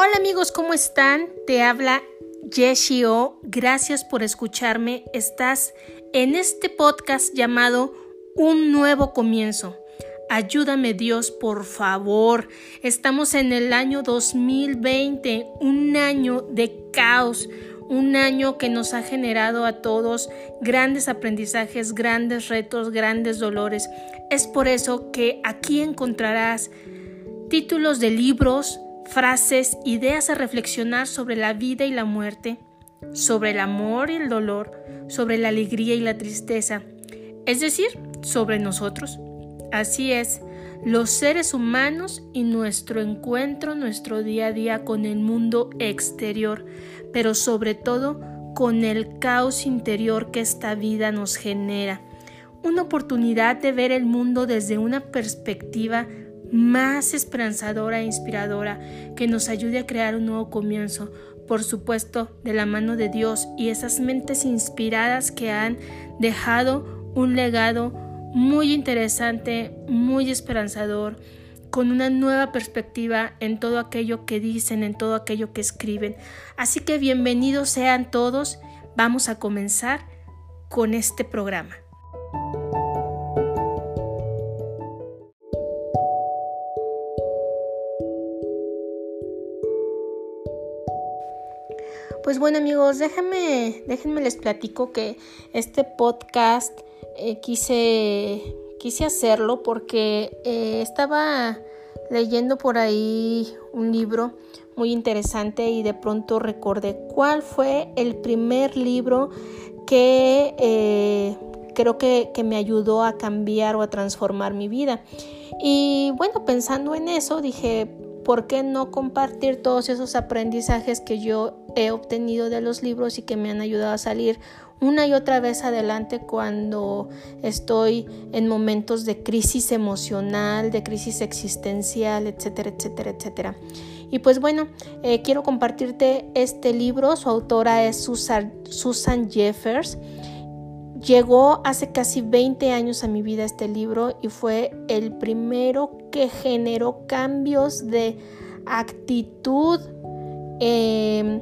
Hola amigos, ¿cómo están? Te habla Yeshio. Gracias por escucharme. Estás en este podcast llamado Un nuevo comienzo. Ayúdame Dios, por favor. Estamos en el año 2020, un año de caos, un año que nos ha generado a todos grandes aprendizajes, grandes retos, grandes dolores. Es por eso que aquí encontrarás títulos de libros, frases, ideas a reflexionar sobre la vida y la muerte, sobre el amor y el dolor, sobre la alegría y la tristeza, es decir, sobre nosotros. Así es, los seres humanos y nuestro encuentro, nuestro día a día con el mundo exterior, pero sobre todo con el caos interior que esta vida nos genera. Una oportunidad de ver el mundo desde una perspectiva más esperanzadora e inspiradora que nos ayude a crear un nuevo comienzo, por supuesto, de la mano de Dios y esas mentes inspiradas que han dejado un legado muy interesante, muy esperanzador, con una nueva perspectiva en todo aquello que dicen, en todo aquello que escriben. Así que bienvenidos sean todos. Vamos a comenzar con este programa. Pues bueno amigos, déjenme, déjenme les platico que este podcast eh, quise, quise hacerlo porque eh, estaba leyendo por ahí un libro muy interesante y de pronto recordé cuál fue el primer libro que eh, creo que, que, me ayudó a cambiar o a transformar mi vida. Y bueno, pensando en eso, dije, ¿por qué no compartir todos esos aprendizajes que yo he obtenido de los libros y que me han ayudado a salir una y otra vez adelante cuando estoy en momentos de crisis emocional, de crisis existencial, etcétera, etcétera, etcétera. Y pues bueno, eh, quiero compartirte este libro, su autora es Susan, Susan Jeffers. Llegó hace casi 20 años a mi vida este libro y fue el primero que generó cambios de actitud em,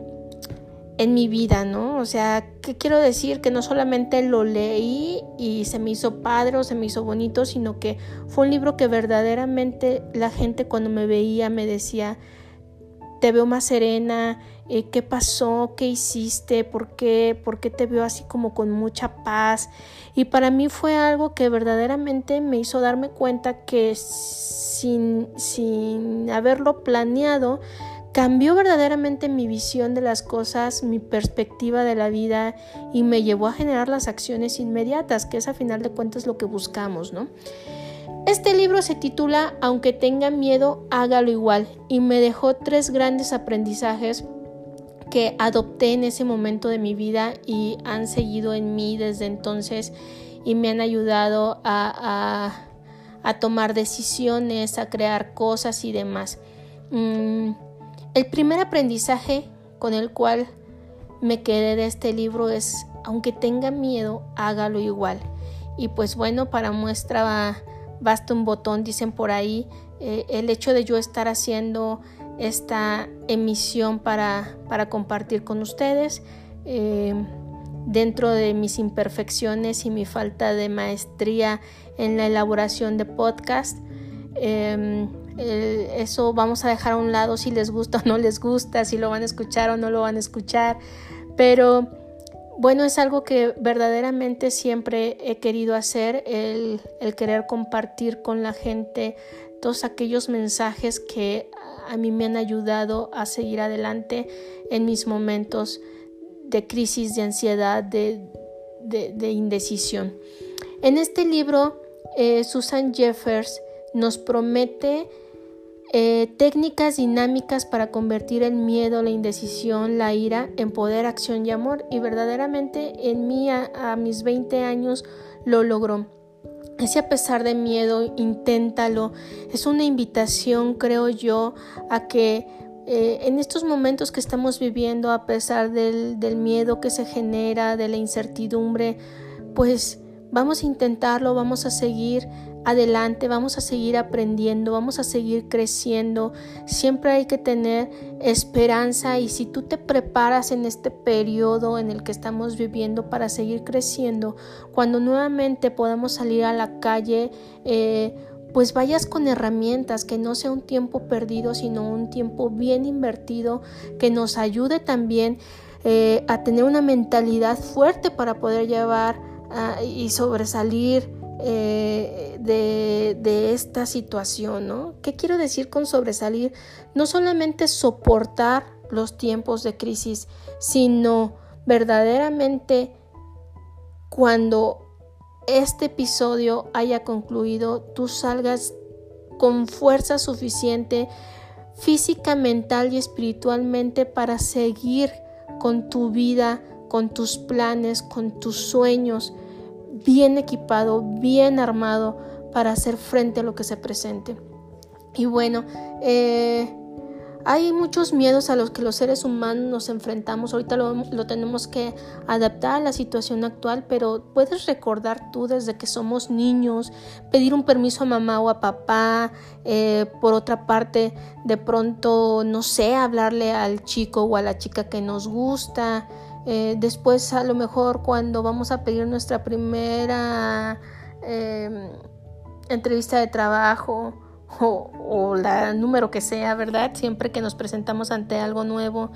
en mi vida, ¿no? O sea, ¿qué quiero decir? Que no solamente lo leí y se me hizo padre o se me hizo bonito, sino que fue un libro que verdaderamente la gente cuando me veía me decía, te veo más serena, eh, qué pasó, qué hiciste, ¿Por qué, por qué te veo así como con mucha paz. Y para mí fue algo que verdaderamente me hizo darme cuenta que sin, sin haberlo planeado, cambió verdaderamente mi visión de las cosas, mi perspectiva de la vida y me llevó a generar las acciones inmediatas, que es a final de cuentas lo que buscamos, ¿no? Este libro se titula Aunque tenga miedo, hágalo igual y me dejó tres grandes aprendizajes que adopté en ese momento de mi vida y han seguido en mí desde entonces y me han ayudado a, tomar decisiones, a crear cosas y demás. Mm, el primer aprendizaje con el cual me quedé de este libro es, aunque tenga miedo, hágalo igual. Y pues bueno, para muestra basta un botón, dicen por ahí, eh, el hecho de yo estar haciendo esta emisión para, para compartir con ustedes. Eh, dentro de mis imperfecciones y mi falta de maestría en la elaboración de podcast. Em, eso vamos a dejar a un lado si les gusta o no les gusta, si lo van a escuchar o no lo van a escuchar. Pero bueno, es algo que verdaderamente siempre he querido hacer, el, querer compartir con la gente todos aquellos mensajes que a mí me han ayudado a seguir adelante en mis momentos de crisis, de ansiedad, de, indecisión. En este libro, eh, Susan Jeffers nos promete eh, técnicas dinámicas para convertir el miedo, la indecisión, la ira en poder, acción y amor. Y verdaderamente en mí a, mis 20 años lo logró. Ese a pesar de miedo, inténtalo. Es una invitación, creo yo, a que eh, en estos momentos que estamos viviendo, a pesar del, del miedo que se genera, de la incertidumbre, pues vamos a intentarlo, vamos a seguir adelante, vamos a seguir aprendiendo, vamos a seguir creciendo. Siempre hay que tener esperanza y si tú te preparas en este periodo en el que estamos viviendo para seguir creciendo, cuando nuevamente podamos salir a la calle, eh, pues vayas con herramientas, que no sea un tiempo perdido, sino un tiempo bien invertido, que nos ayude también eh, a tener una mentalidad fuerte para poder llevar ah, y sobresalir eh, de, esta situación, ¿no? ¿Qué quiero decir con sobresalir? No solamente soportar los tiempos de crisis, sino verdaderamente cuando este episodio haya concluido, tú salgas con fuerza suficiente física, mental y espiritualmente para seguir con tu vida, con tus planes, con tus sueños, bien equipado, bien armado para hacer frente a lo que se presente. Y bueno, eh, hay muchos miedos a los que los seres humanos nos enfrentamos. Ahorita lo, tenemos que adaptar a la situación actual, pero puedes recordar tú desde que somos niños, pedir un permiso a mamá o a papá. Eh, por otra parte, de pronto, no sé, hablarle al chico o a la chica que nos gusta. Eh, después, a lo mejor, cuando vamos a pedir nuestra primera em, entrevista de trabajo o, la número que sea, ¿verdad? Siempre que nos presentamos ante algo nuevo.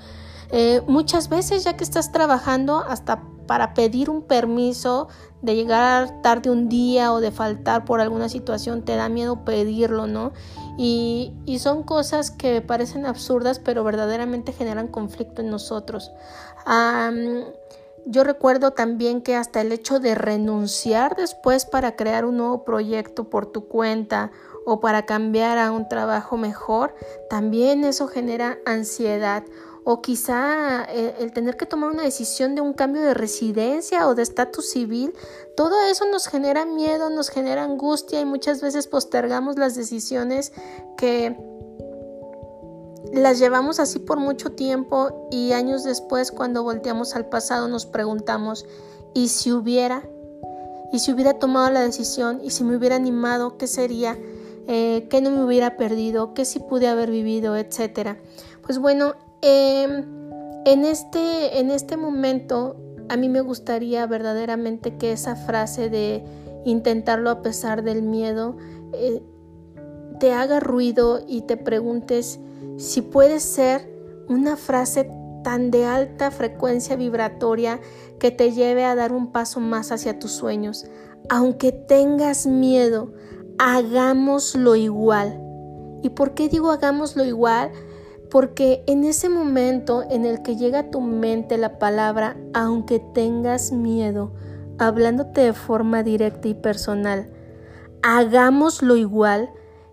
Eh, muchas veces ya que estás trabajando hasta para pedir un permiso de llegar tarde un día o de faltar por alguna situación, te da miedo pedirlo, ¿no? Y, son cosas que parecen absurdas, pero verdaderamente generan conflicto en nosotros. Yo recuerdo también que hasta el hecho de renunciar después para crear un nuevo proyecto por tu cuenta o para cambiar a un trabajo mejor, también eso genera ansiedad. O quizá eh, el, tener que tomar una decisión de un cambio de residencia o de estatus civil, todo eso nos genera miedo, nos genera angustia y muchas veces postergamos las decisiones que las llevamos así por mucho tiempo y años después cuando volteamos al pasado nos preguntamos, ¿y si hubiera? ¿Y si hubiera tomado la decisión? ¿Y si me hubiera animado? ¿Qué sería? eh, qué no me hubiera perdido, qué sí pude haber vivido, etcétera. Pues bueno, em, en, este, en este momento a mí me gustaría verdaderamente que esa frase de intentarlo a pesar del miedo eh, te haga ruido y te preguntes si puede ser una frase tan de alta frecuencia vibratoria que te lleve a dar un paso más hacia tus sueños. Aunque tengas miedo, hagámoslo igual. ¿Y por qué digo hagámoslo igual? Porque en ese momento en el que llega a tu mente la palabra, aunque tengas miedo, hablándote de forma directa y personal, hagámoslo igual,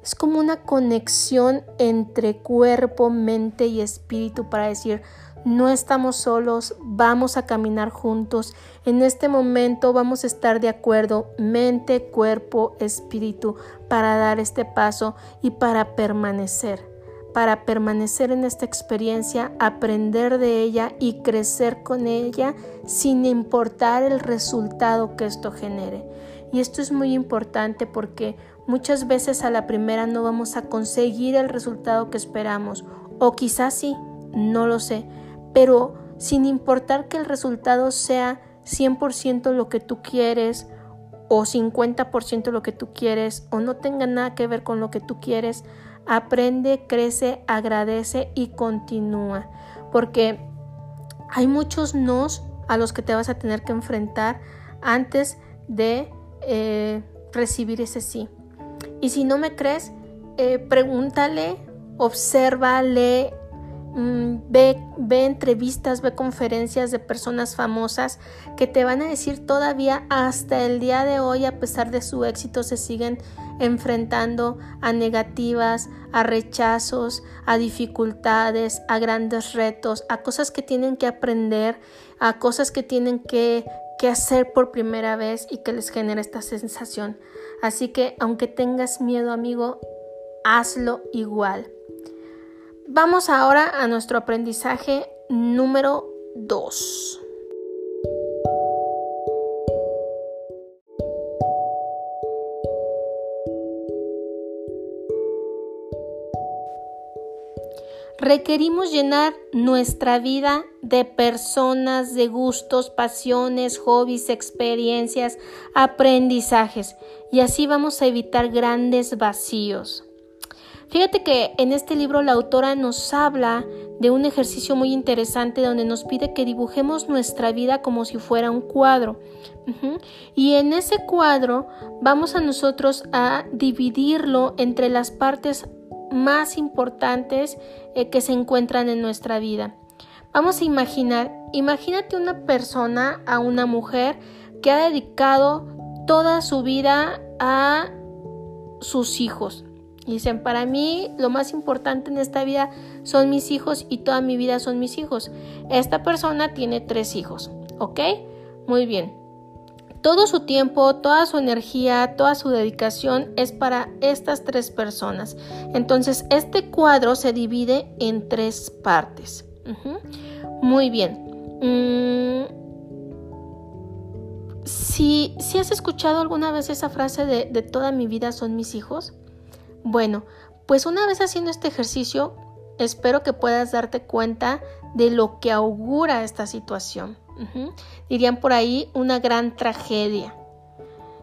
es como una conexión entre cuerpo, mente y espíritu para decir, no estamos solos, vamos a caminar juntos. En este momento vamos a estar de acuerdo, mente, cuerpo, espíritu, para dar este paso y para permanecer. Para permanecer en esta experiencia, aprender de ella y crecer con ella sin importar el resultado que esto genere. Y esto es muy importante porque muchas veces a la primera no vamos a conseguir el resultado que esperamos. O quizás sí, no lo sé pero sin importar que el resultado sea 100% lo que tú quieres o 50% lo que tú quieres o no tenga nada que ver con lo que tú quieres, aprende, crece, agradece y continúa. Porque hay muchos nos a los que te vas a tener que enfrentar antes de eh, recibir ese sí. Y si no me crees, eh, pregúntale, observa, lee, Mm, ve, ve entrevistas, ve conferencias de personas famosas que te van a decir todavía hasta el día de hoy, a pesar de su éxito, se siguen enfrentando a negativas, a rechazos, a dificultades, a grandes retos, a cosas que tienen que aprender, a cosas que tienen que, que hacer por primera vez y que les genera esta sensación. Así que aunque tengas miedo, amigo, hazlo igual. Vamos ahora a nuestro aprendizaje número 2. Requerimos llenar nuestra vida de personas, de gustos, pasiones, hobbies, experiencias, aprendizajes y así vamos a evitar grandes vacíos. Fíjate que en este libro la autora nos habla de un ejercicio muy interesante donde nos pide que dibujemos nuestra vida como si fuera un cuadro. Y en ese cuadro vamos a nosotros a dividirlo entre las partes más importantes eh, que se encuentran en nuestra vida. Vamos a imaginar, imagínate una persona, a una mujer que ha dedicado toda su vida a sus hijos. Dicen, para mí lo más importante en esta vida son mis hijos y toda mi vida son mis hijos. Esta persona tiene tres hijos, ¿ok? Muy bien. Todo su tiempo, toda su energía, toda su dedicación es para estas tres personas. Entonces, este cuadro se divide en tres partes. Muy bien. Mm, si, si, has escuchado alguna vez esa frase de, de toda mi vida son mis hijos, bueno, pues una vez haciendo este ejercicio, espero que puedas darte cuenta de lo que augura esta situación. Dirían por ahí una gran tragedia.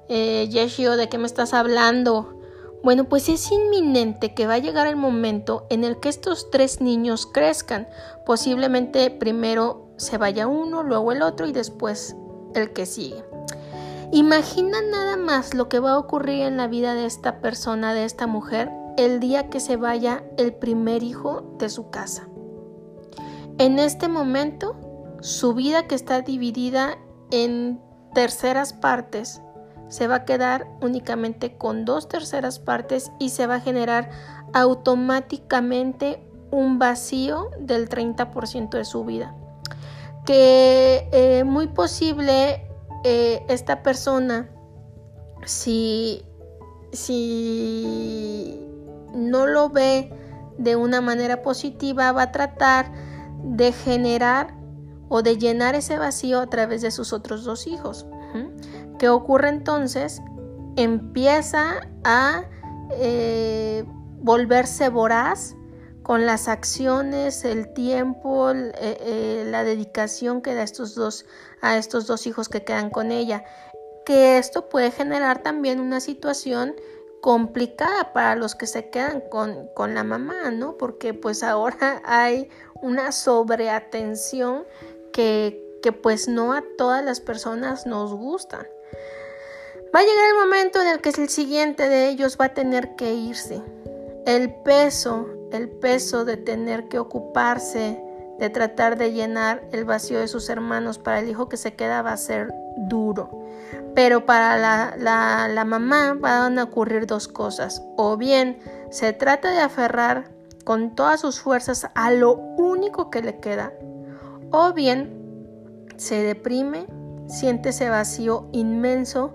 Eh, Yeshio, ¿de qué me estás hablando? Bueno, pues es inminente que va a llegar el momento en el que estos tres niños crezcan. Posiblemente primero se vaya uno, luego el otro y después el que sigue. Imagina nada más lo que va a ocurrir en la vida de esta persona, de esta mujer, el día que se vaya el primer hijo de su casa. En este momento, su vida que está dividida en terceras partes se va a quedar únicamente con dos terceras partes y se va a generar automáticamente un vacío del 30% de su vida. Que eh, muy posible eh, esta persona, si, si no lo ve de una manera positiva, va a tratar de generar o de llenar ese vacío a través de sus otros dos hijos. ¿Qué ocurre entonces? Empieza a eh, volverse voraz con las acciones, el tiempo, eh, la dedicación que da estos dos a estos dos hijos que quedan con ella, que esto puede generar también una situación complicada para los que se quedan con, con la mamá, ¿no? Porque pues ahora hay una sobreatención que, pues no a todas las personas nos gustan. Va a llegar el momento en el que el siguiente de ellos va a tener que irse. El peso, el peso de tener que ocuparse de tratar de llenar el vacío de sus hermanos para el hijo que se queda va a ser duro. Pero para la, la, mamá van a ocurrir dos cosas. O bien se trata de aferrar con todas sus fuerzas a lo único que le queda. O bien se deprime, siente ese vacío inmenso,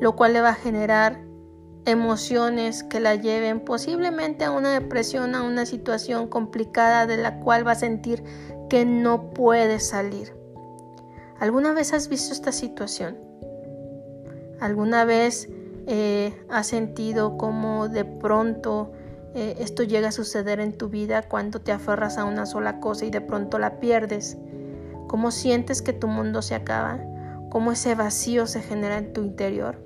lo cual le va a generar emociones que la lleven posiblemente a una depresión, a una situación complicada de la cual va a sentir que no puede salir. ¿Alguna vez has visto esta situación? ¿Alguna vez eh, has sentido como de pronto eh, esto llega a suceder en tu vida cuando te aferras a una sola cosa y de pronto la pierdes? ¿Cómo sientes que tu mundo se acaba? ¿Cómo ese vacío se genera en tu interior?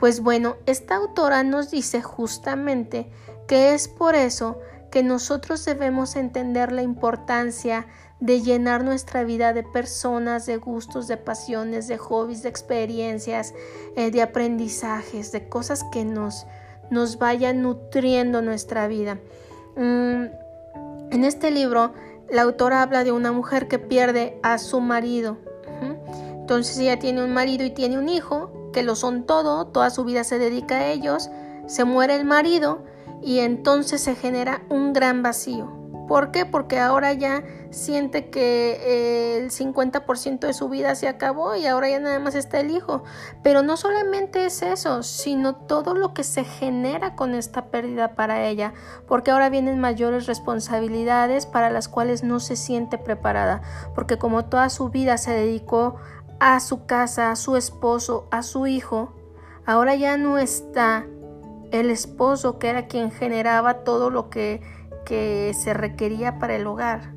Pues bueno, esta autora nos dice justamente que es por eso que nosotros debemos entender la importancia de llenar nuestra vida de personas, de gustos, de pasiones, de hobbies, de experiencias, eh, de aprendizajes, de cosas que nos, nos vayan nutriendo nuestra vida. Mm, en este libro, la autora habla de una mujer que pierde a su marido. Entonces ella tiene un marido y tiene un hijo que lo son todo, toda su vida se dedica a ellos, se muere el marido y entonces se genera un gran vacío. ¿Por qué? Porque ahora ya siente que eh, el 50% de su vida se acabó y ahora ya nada más está el hijo. Pero no solamente es eso, sino todo lo que se genera con esta pérdida para ella, porque ahora vienen mayores responsabilidades para las cuales no se siente preparada, porque como toda su vida se dedicó a su casa, a su esposo, a su hijo, ahora ya no está el esposo que era quien generaba todo lo que que se requería para el hogar.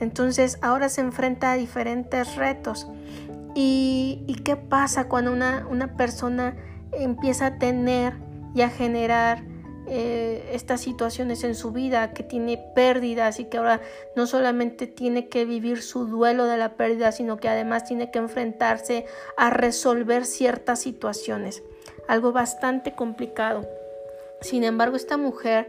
Entonces ahora se enfrenta a diferentes retos. ¿Y, qué pasa cuando una, una, persona empieza a tener y a generar eh, estas situaciones en su vida, que tiene pérdidas y que ahora no solamente tiene que vivir su duelo de la pérdida, sino que además tiene que enfrentarse a resolver ciertas situaciones? Algo bastante complicado. Sin embargo, esta mujer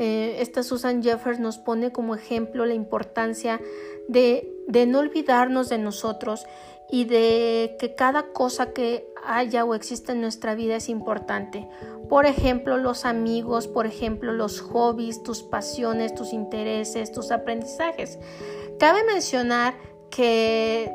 eh, esta Susan Jeffers nos pone como ejemplo la importancia de, de no olvidarnos de nosotros y de que cada cosa que haya o exista en nuestra vida es importante. Por ejemplo, los amigos, por ejemplo, los hobbies, tus pasiones, tus intereses, tus aprendizajes. Cabe mencionar que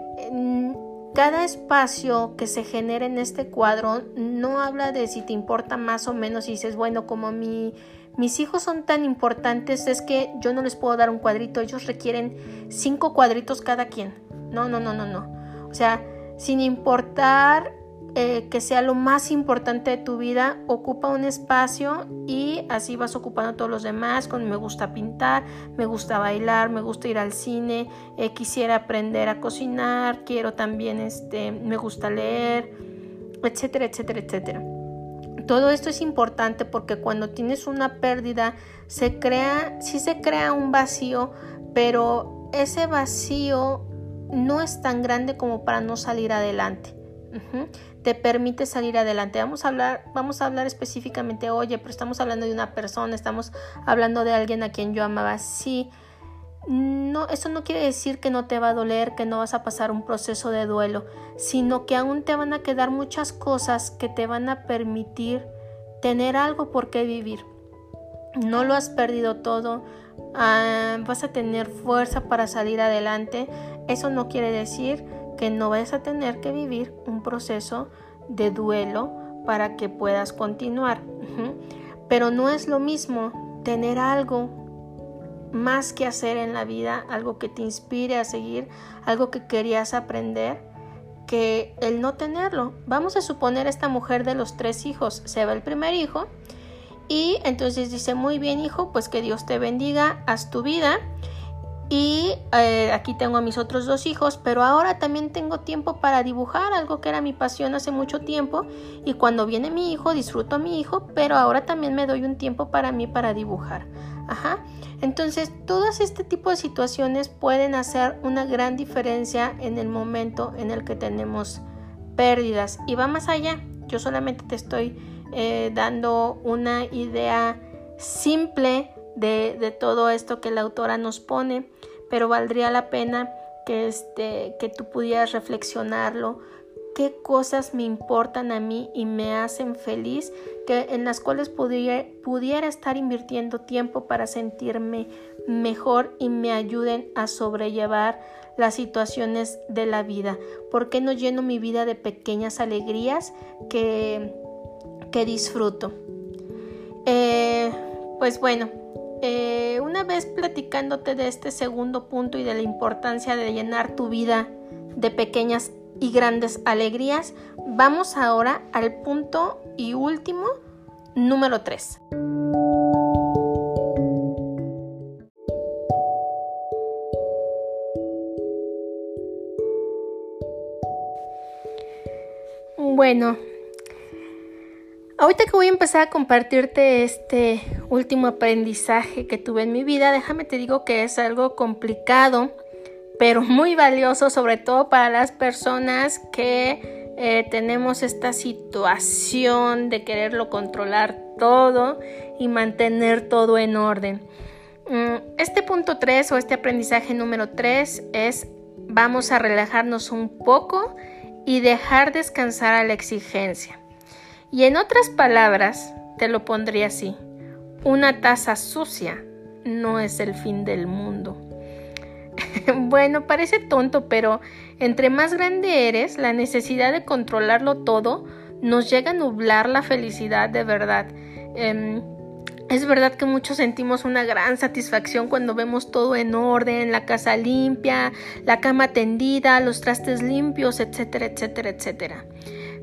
cada espacio que se genera en este cuadro no habla de si te importa más o menos y dices, bueno, como mi mis hijos son tan importantes, es que yo no les puedo dar un cuadrito, ellos requieren cinco cuadritos cada quien. No, no, no, no, no. O sea, sin importar eh, que sea lo más importante de tu vida, ocupa un espacio y así vas ocupando todos los demás. Con me gusta pintar, me gusta bailar, me gusta ir al cine, eh, quisiera aprender a cocinar, quiero también, este, me gusta leer, etcétera, etcétera, etcétera. Todo esto es importante porque cuando tienes una pérdida se crea, sí se crea un vacío, pero ese vacío no es tan grande como para no salir adelante. Te permite salir adelante. Vamos a hablar, vamos a hablar específicamente, oye, pero estamos hablando de una persona, estamos hablando de alguien a quien yo amaba. Sí, no, eso no quiere decir que no te va a doler, que no vas a pasar un proceso de duelo, sino que aún te van a quedar muchas cosas que te van a permitir tener algo por qué vivir. No lo has perdido todo, ah, vas a tener fuerza para salir adelante. Eso no quiere decir que no vayas a tener que vivir un proceso de duelo para que puedas continuar. Pero no es lo mismo tener algo más que hacer en la vida, algo que te inspire a seguir, algo que querías aprender, que el no tenerlo. Vamos a suponer esta mujer de los tres hijos, se va el primer hijo y entonces dice, muy bien hijo, pues que Dios te bendiga, haz tu vida. Y eh, aquí tengo a mis otros dos hijos, pero ahora también tengo tiempo para dibujar, algo que era mi pasión hace mucho tiempo. Y cuando viene mi hijo, disfruto a mi hijo, pero ahora también me doy un tiempo para mí para dibujar. Ajá. Entonces, todas este tipo de situaciones pueden hacer una gran diferencia en el momento en el que tenemos pérdidas. Y va más allá. Yo solamente te estoy eh, dando una idea simple de, de, todo esto que la autora nos pone, pero valdría la pena que, este, que tú pudieras reflexionarlo qué cosas me importan a mí y me hacen feliz, que en las cuales pudiera, estar invirtiendo tiempo para sentirme mejor y me ayuden a sobrellevar las situaciones de la vida. ¿Por qué no lleno mi vida de pequeñas alegrías que, que disfruto? Eh, pues bueno, eh, una vez platicándote de este segundo punto y de la importancia de llenar tu vida de pequeñas y grandes alegrías, vamos ahora al punto y último, número 3. Bueno, ahorita que voy a empezar a compartirte este último aprendizaje que tuve en mi vida, déjame te digo que es algo complicado pero muy valioso sobre todo para las personas que eh, tenemos esta situación de quererlo controlar todo y mantener todo en orden. Mm, este punto 3 o este aprendizaje número 3 es vamos a relajarnos un poco y dejar descansar a la exigencia. Y en otras palabras, te lo pondría así, una taza sucia no es el fin del mundo. bueno, parece tonto, pero entre más grande eres, la necesidad de controlarlo todo nos llega a nublar la felicidad de verdad. Em, es verdad que muchos sentimos una gran satisfacción cuando vemos todo en orden, la casa limpia, la cama tendida, los trastes limpios, etcétera, etcétera, etcétera.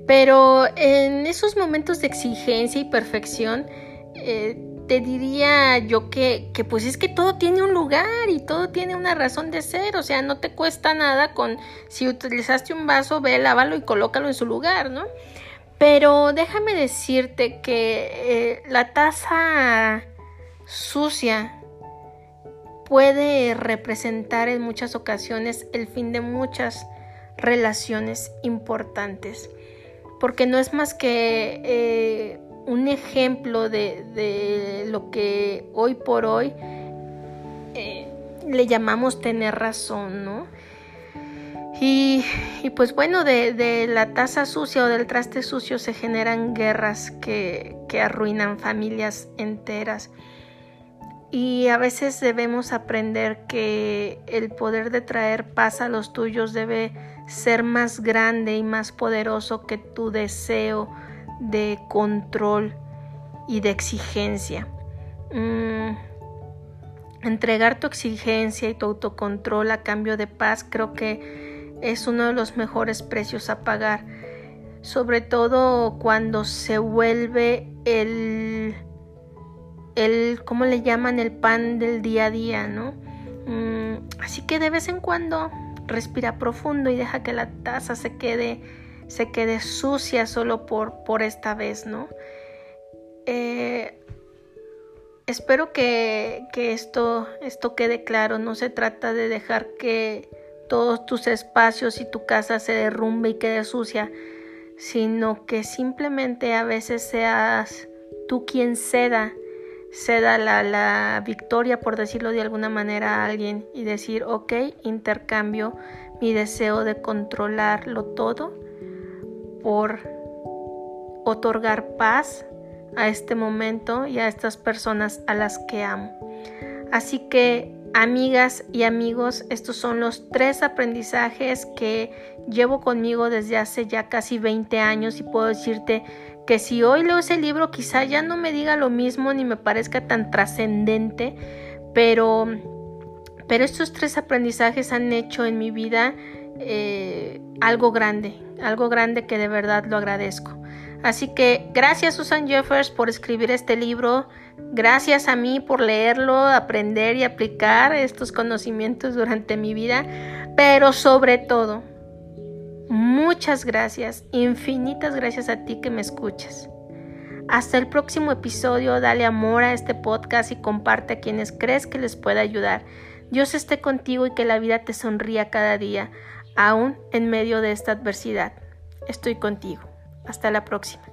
Pero en esos momentos de exigencia y perfección, eh, te diría yo que, que, pues es que todo tiene un lugar y todo tiene una razón de ser, o sea, no te cuesta nada con si utilizaste un vaso, ve, lávalo y colócalo en su lugar, ¿no? Pero déjame decirte que eh, la taza sucia puede representar en muchas ocasiones el fin de muchas relaciones importantes, porque no es más que eh, un ejemplo de, lo que hoy por hoy eh, le llamamos tener razón, ¿no? Y, pues bueno, de, la taza sucia o del traste sucio se generan guerras que, que arruinan familias enteras. Y a veces debemos aprender que el poder de traer paz a los tuyos debe ser más grande y más poderoso que tu deseo de control y de exigencia. Mm, entregar tu exigencia y tu autocontrol a cambio de paz creo que es uno de los mejores precios a pagar, sobre todo cuando se vuelve el, el ¿cómo le llaman? El pan del día a día, ¿no? Mm, así que de vez en cuando respira profundo y deja que la taza se quede se quede sucia solo por, por esta vez, ¿no? Eh, espero que, esto, esto quede claro, no se trata de dejar que todos tus espacios y tu casa se derrumbe y quede sucia, sino que simplemente a veces seas tú quien ceda, ceda la, la victoria, por decirlo de alguna manera, a alguien y decir, ok, intercambio mi deseo de controlarlo todo por otorgar paz a este momento y a estas personas a las que amo. Así que, amigas y amigos, estos son los tres aprendizajes que llevo conmigo desde hace ya casi 20 años y puedo decirte que si hoy leo ese libro quizá ya no me diga lo mismo ni me parezca tan trascendente, pero, pero estos tres aprendizajes han hecho en mi vida eh, algo grande, algo grande que de verdad lo agradezco. Así que gracias Susan Jeffers por escribir este libro, gracias a mí por leerlo, aprender y aplicar estos conocimientos durante mi vida, pero sobre todo, muchas gracias, infinitas gracias a ti que me escuchas. Hasta el próximo episodio, dale amor a este podcast y comparte a quienes crees que les pueda ayudar. Dios esté contigo y que la vida te sonría cada día aún en medio de esta adversidad. Estoy contigo. Hasta la próxima.